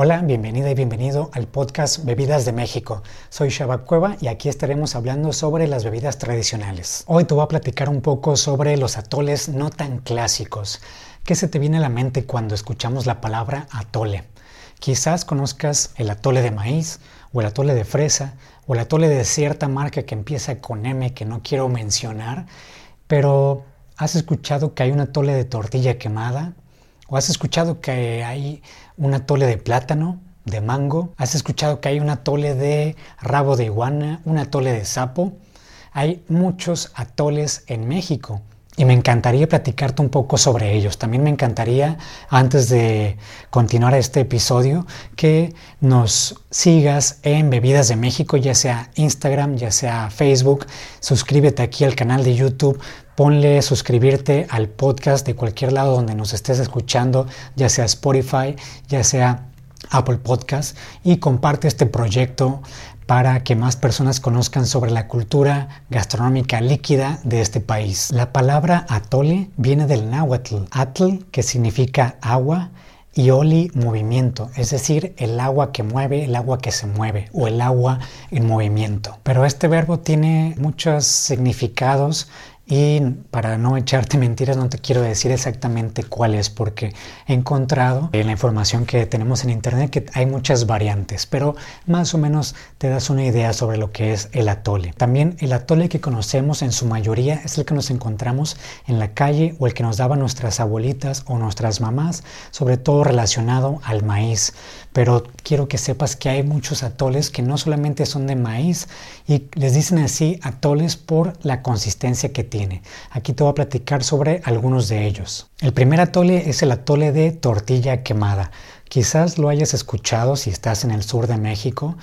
Hola, bienvenida y bienvenido al podcast Bebidas de México. Soy Shabab Cueva y aquí estaremos hablando sobre las bebidas tradicionales. Hoy te voy a platicar un poco sobre los atoles no tan clásicos. ¿Qué se te viene a la mente cuando escuchamos la palabra atole? Quizás conozcas el atole de maíz o el atole de fresa o el atole de cierta marca que empieza con M que no quiero mencionar, pero ¿has escuchado que hay un atole de tortilla quemada? ¿O has escuchado que hay un atole de plátano, de mango? ¿Has escuchado que hay un atole de rabo de iguana, un atole de sapo? Hay muchos atoles en México y me encantaría platicarte un poco sobre ellos. También me encantaría, antes de continuar este episodio, que nos sigas en Bebidas de México, ya sea Instagram, ya sea Facebook. Suscríbete aquí al canal de YouTube ponle suscribirte al podcast de cualquier lado donde nos estés escuchando, ya sea Spotify, ya sea Apple Podcast, y comparte este proyecto para que más personas conozcan sobre la cultura gastronómica líquida de este país. La palabra atole viene del náhuatl, atl, que significa agua, y oli movimiento, es decir, el agua que mueve, el agua que se mueve o el agua en movimiento. Pero este verbo tiene muchos significados y para no echarte mentiras, no te quiero decir exactamente cuál es, porque he encontrado en la información que tenemos en internet que hay muchas variantes, pero más o menos te das una idea sobre lo que es el atole. También el atole que conocemos en su mayoría es el que nos encontramos en la calle o el que nos daban nuestras abuelitas o nuestras mamás, sobre todo relacionado al maíz. Pero quiero que sepas que hay muchos atoles que no solamente son de maíz y les dicen así atoles por la consistencia que tienen Aquí te voy a platicar sobre algunos de ellos. El primer atole es el atole de tortilla quemada. Quizás lo hayas escuchado si estás en el sur de México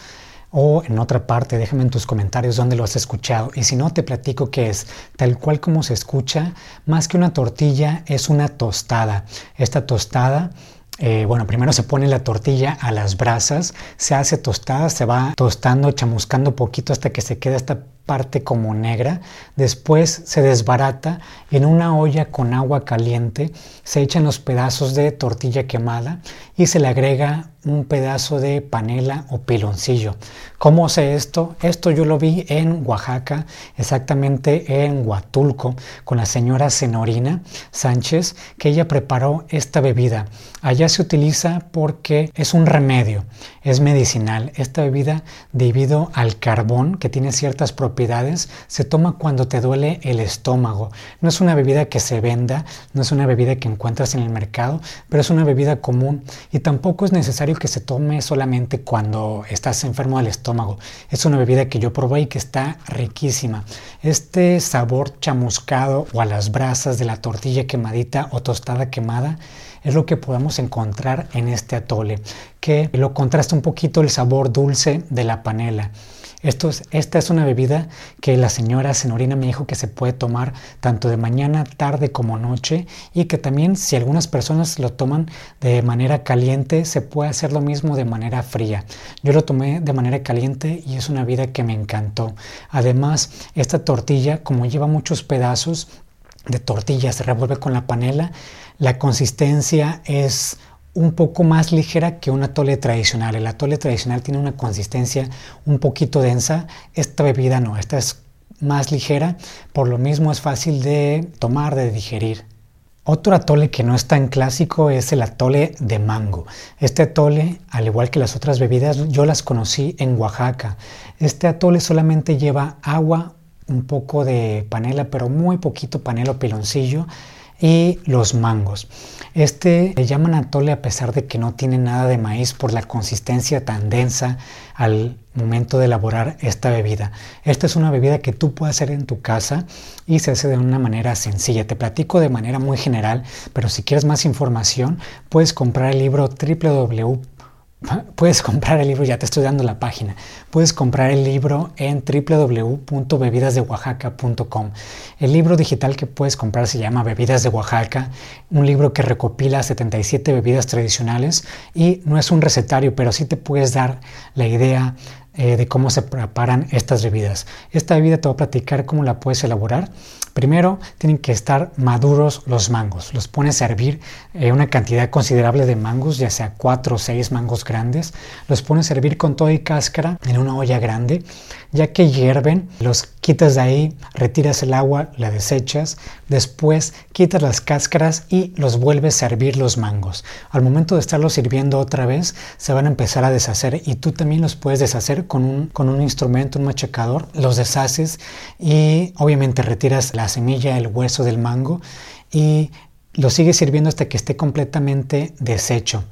o en otra parte, déjame en tus comentarios dónde lo has escuchado. Y si no, te platico que es tal cual como se escucha, más que una tortilla, es una tostada. Esta tostada eh, bueno, primero se pone la tortilla a las brasas, se hace tostada, se va tostando, chamuscando poquito hasta que se queda esta parte como negra, después se desbarata en una olla con agua caliente, se echan los pedazos de tortilla quemada y se le agrega un pedazo de panela o piloncillo. ¿Cómo sé esto? Esto yo lo vi en Oaxaca, exactamente en Huatulco, con la señora Senorina Sánchez, que ella preparó esta bebida. Allá se utiliza porque es un remedio, es medicinal. Esta bebida, debido al carbón que tiene ciertas propiedades, se toma cuando te duele el estómago. No es una bebida que se venda, no es una bebida que encuentras en el mercado, pero es una bebida común y tampoco es necesario que se tome solamente cuando estás enfermo del estómago. Es una bebida que yo probé y que está riquísima. Este sabor chamuscado o a las brasas de la tortilla quemadita o tostada quemada es lo que podemos encontrar en este atole, que lo contrasta un poquito el sabor dulce de la panela esta es una bebida que la señora Senorina me dijo que se puede tomar tanto de mañana, tarde como noche y que también si algunas personas lo toman de manera caliente, se puede hacer lo mismo de manera fría. Yo lo tomé de manera caliente y es una bebida que me encantó. Además, esta tortilla, como lleva muchos pedazos de tortilla, se revuelve con la panela, la consistencia es un poco más ligera que un atole tradicional. El atole tradicional tiene una consistencia un poquito densa, esta bebida no, esta es más ligera, por lo mismo es fácil de tomar, de digerir. Otro atole que no es tan clásico es el atole de mango. Este atole, al igual que las otras bebidas, yo las conocí en Oaxaca. Este atole solamente lleva agua, un poco de panela, pero muy poquito panela o piloncillo y los mangos. Este le llaman atole a pesar de que no tiene nada de maíz por la consistencia tan densa al momento de elaborar esta bebida. Esta es una bebida que tú puedes hacer en tu casa y se hace de una manera sencilla. Te platico de manera muy general, pero si quieres más información, puedes comprar el libro www Puedes comprar el libro, ya te estoy dando la página. Puedes comprar el libro en www.bebidasdeoaxaca.com. El libro digital que puedes comprar se llama Bebidas de Oaxaca, un libro que recopila 77 bebidas tradicionales y no es un recetario, pero sí te puedes dar la idea eh, de cómo se preparan estas bebidas. Esta bebida te voy a platicar cómo la puedes elaborar. Primero, tienen que estar maduros los mangos. Los pones a hervir eh, una cantidad considerable de mangos, ya sea 4 o 6 mangos grandes. Los pones a hervir con todo y cáscara en una olla grande. Ya que hierven, los quitas de ahí, retiras el agua, la desechas. Después quitas las cáscaras y los vuelves a hervir los mangos. Al momento de estarlos sirviendo otra vez, se van a empezar a deshacer y tú también los puedes deshacer con un, con un instrumento, un machacador. Los deshaces y obviamente retiras la semilla, el hueso del mango y lo sigues sirviendo hasta que esté completamente deshecho.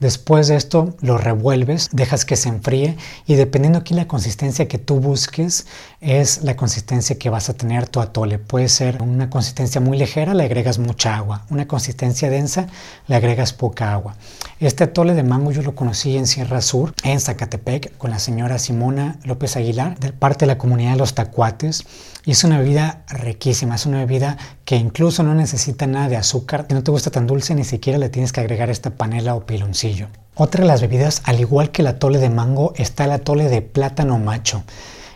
Después de esto lo revuelves, dejas que se enfríe y dependiendo aquí la consistencia que tú busques es la consistencia que vas a tener tu atole. Puede ser una consistencia muy ligera, le agregas mucha agua. Una consistencia densa, le agregas poca agua. Este atole de mango yo lo conocí en Sierra Sur, en Zacatepec, con la señora Simona López Aguilar, de parte de la comunidad de los tacuates. Y es una bebida riquísima, es una bebida que incluso no necesita nada de azúcar. Si no te gusta tan dulce, ni siquiera le tienes que agregar esta panela o piloncillo. Otra de las bebidas, al igual que el atole de mango, está el atole de plátano macho.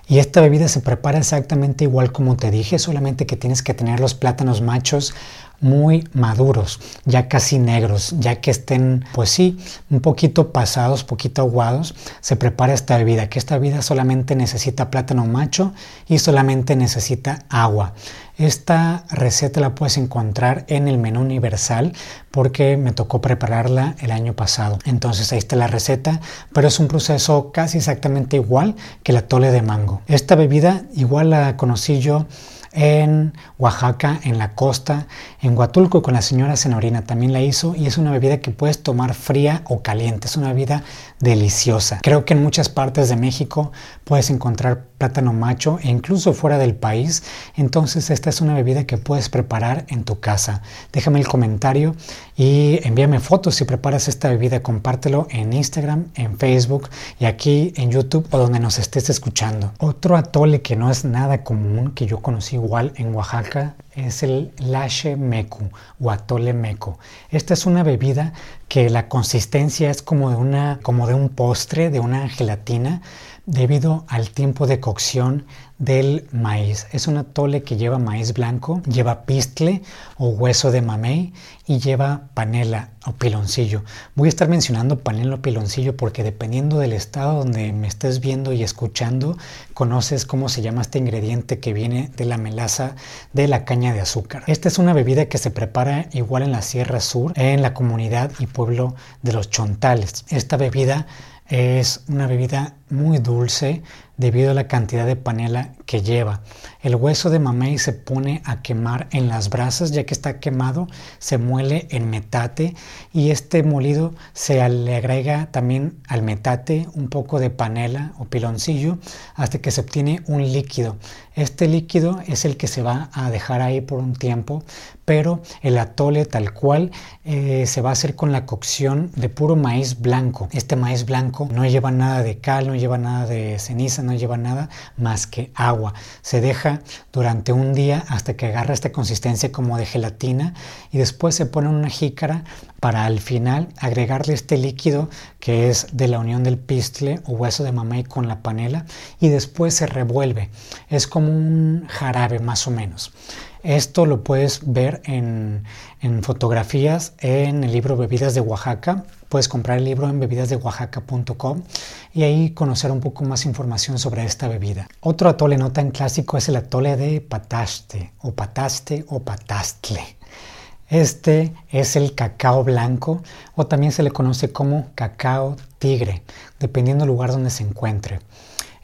Y esta bebida se prepara exactamente igual como te dije, solamente que tienes que tener los plátanos machos muy maduros, ya casi negros, ya que estén, pues sí, un poquito pasados, poquito aguados, se prepara esta bebida, que esta bebida solamente necesita plátano macho y solamente necesita agua. Esta receta la puedes encontrar en el menú universal porque me tocó prepararla el año pasado. Entonces ahí está la receta, pero es un proceso casi exactamente igual que la tole de mango. Esta bebida igual la conocí yo en Oaxaca, en la costa, en Huatulco con la señora Senorina también la hizo y es una bebida que puedes tomar fría o caliente, es una bebida deliciosa. Creo que en muchas partes de México puedes encontrar plátano macho e incluso fuera del país, entonces esta es una bebida que puedes preparar en tu casa. Déjame el comentario y envíame fotos si preparas esta bebida, compártelo en Instagram, en Facebook y aquí en YouTube o donde nos estés escuchando. Otro atole que no es nada común que yo conocí igual en Oaxaca es el lache meku o atole meco. Esta es una bebida que la consistencia es como de, una, como de un postre, de una gelatina, debido al tiempo de cocción del maíz. Es un atole que lleva maíz blanco, lleva pistle o hueso de mamey y lleva panela o piloncillo. Voy a estar mencionando panela o piloncillo porque dependiendo del estado donde me estés viendo y escuchando, conoces cómo se llama este ingrediente que viene de la melaza de la caña de azúcar. Esta es una bebida que se prepara igual en la Sierra Sur, en la comunidad y pueblo de los Chontales. Esta bebida es una bebida muy dulce debido a la cantidad de panela que lleva. El hueso de mamey se pone a quemar en las brasas, ya que está quemado, se muele en metate y este molido se le agrega también al metate un poco de panela o piloncillo hasta que se obtiene un líquido. Este líquido es el que se va a dejar ahí por un tiempo, pero el atole tal cual eh, se va a hacer con la cocción de puro maíz blanco. Este maíz blanco no lleva nada de cal, no lleva nada de ceniza, no lleva nada más que agua. Se deja durante un día hasta que agarra esta consistencia como de gelatina y después se pone en una jícara para al final agregarle este líquido que es de la unión del pistle o hueso de mamey con la panela y después se revuelve. Es como un jarabe más o menos. Esto lo puedes ver en, en, fotografías en el libro Bebidas de Oaxaca. Puedes comprar el libro en bebidasdeoaxaca.com y ahí conocer un poco más información sobre esta bebida. Otro atole no tan clásico es el atole de pataste o pataste o patastle. Este es el cacao blanco o también se le conoce como cacao tigre, dependiendo del lugar donde se encuentre.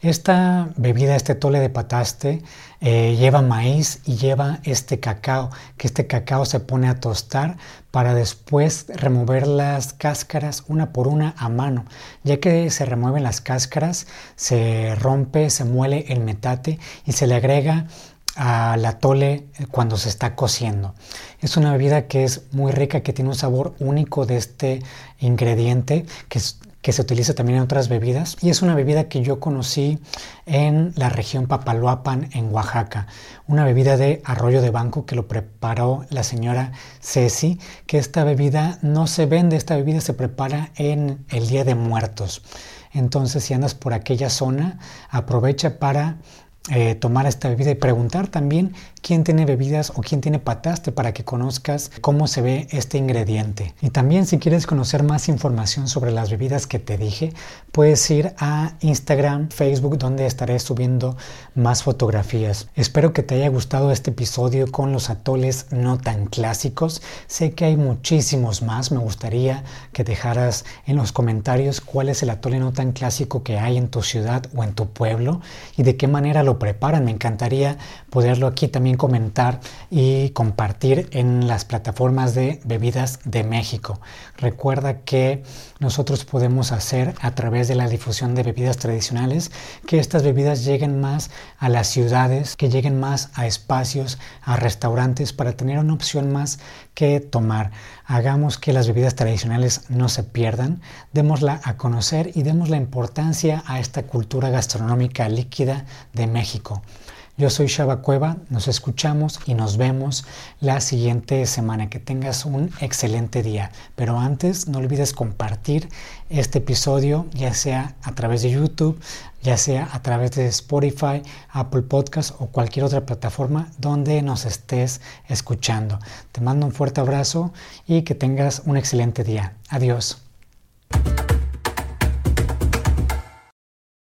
Esta bebida, este tole de pataste, eh, lleva maíz y lleva este cacao, que este cacao se pone a tostar para después remover las cáscaras una por una a mano. Ya que se remueven las cáscaras, se rompe, se muele el metate y se le agrega al atole cuando se está cociendo. Es una bebida que es muy rica, que tiene un sabor único de este ingrediente, que es que se utiliza también en otras bebidas y es una bebida que yo conocí en la región Papaloapan en Oaxaca, una bebida de arroyo de banco que lo preparó la señora Ceci, que esta bebida no se vende, esta bebida se prepara en el Día de Muertos. Entonces, si andas por aquella zona, aprovecha para eh, tomar esta bebida y preguntar también quién tiene bebidas o quién tiene pataste para que conozcas cómo se ve este ingrediente. Y también si quieres conocer más información sobre las bebidas que te dije, puedes ir a Instagram, Facebook, donde estaré subiendo más fotografías. Espero que te haya gustado este episodio con los atoles no tan clásicos. Sé que hay muchísimos más. Me gustaría que dejaras en los comentarios cuál es el atole no tan clásico que hay en tu ciudad o en tu pueblo y de qué manera lo preparan. Me encantaría poderlo aquí comentar y compartir en las plataformas de bebidas de México. Recuerda que nosotros podemos hacer a través de la difusión de bebidas tradicionales que estas bebidas lleguen más a las ciudades, que lleguen más a espacios, a restaurantes para tener una opción más que tomar. Hagamos que las bebidas tradicionales no se pierdan, démosla a conocer y demos la importancia a esta cultura gastronómica líquida de México. Yo soy Shaba Cueva, nos escuchamos y nos vemos la siguiente semana. Que tengas un excelente día. Pero antes, no olvides compartir este episodio, ya sea a través de YouTube, ya sea a través de Spotify, Apple Podcast o cualquier otra plataforma donde nos estés escuchando. Te mando un fuerte abrazo y que tengas un excelente día. Adiós.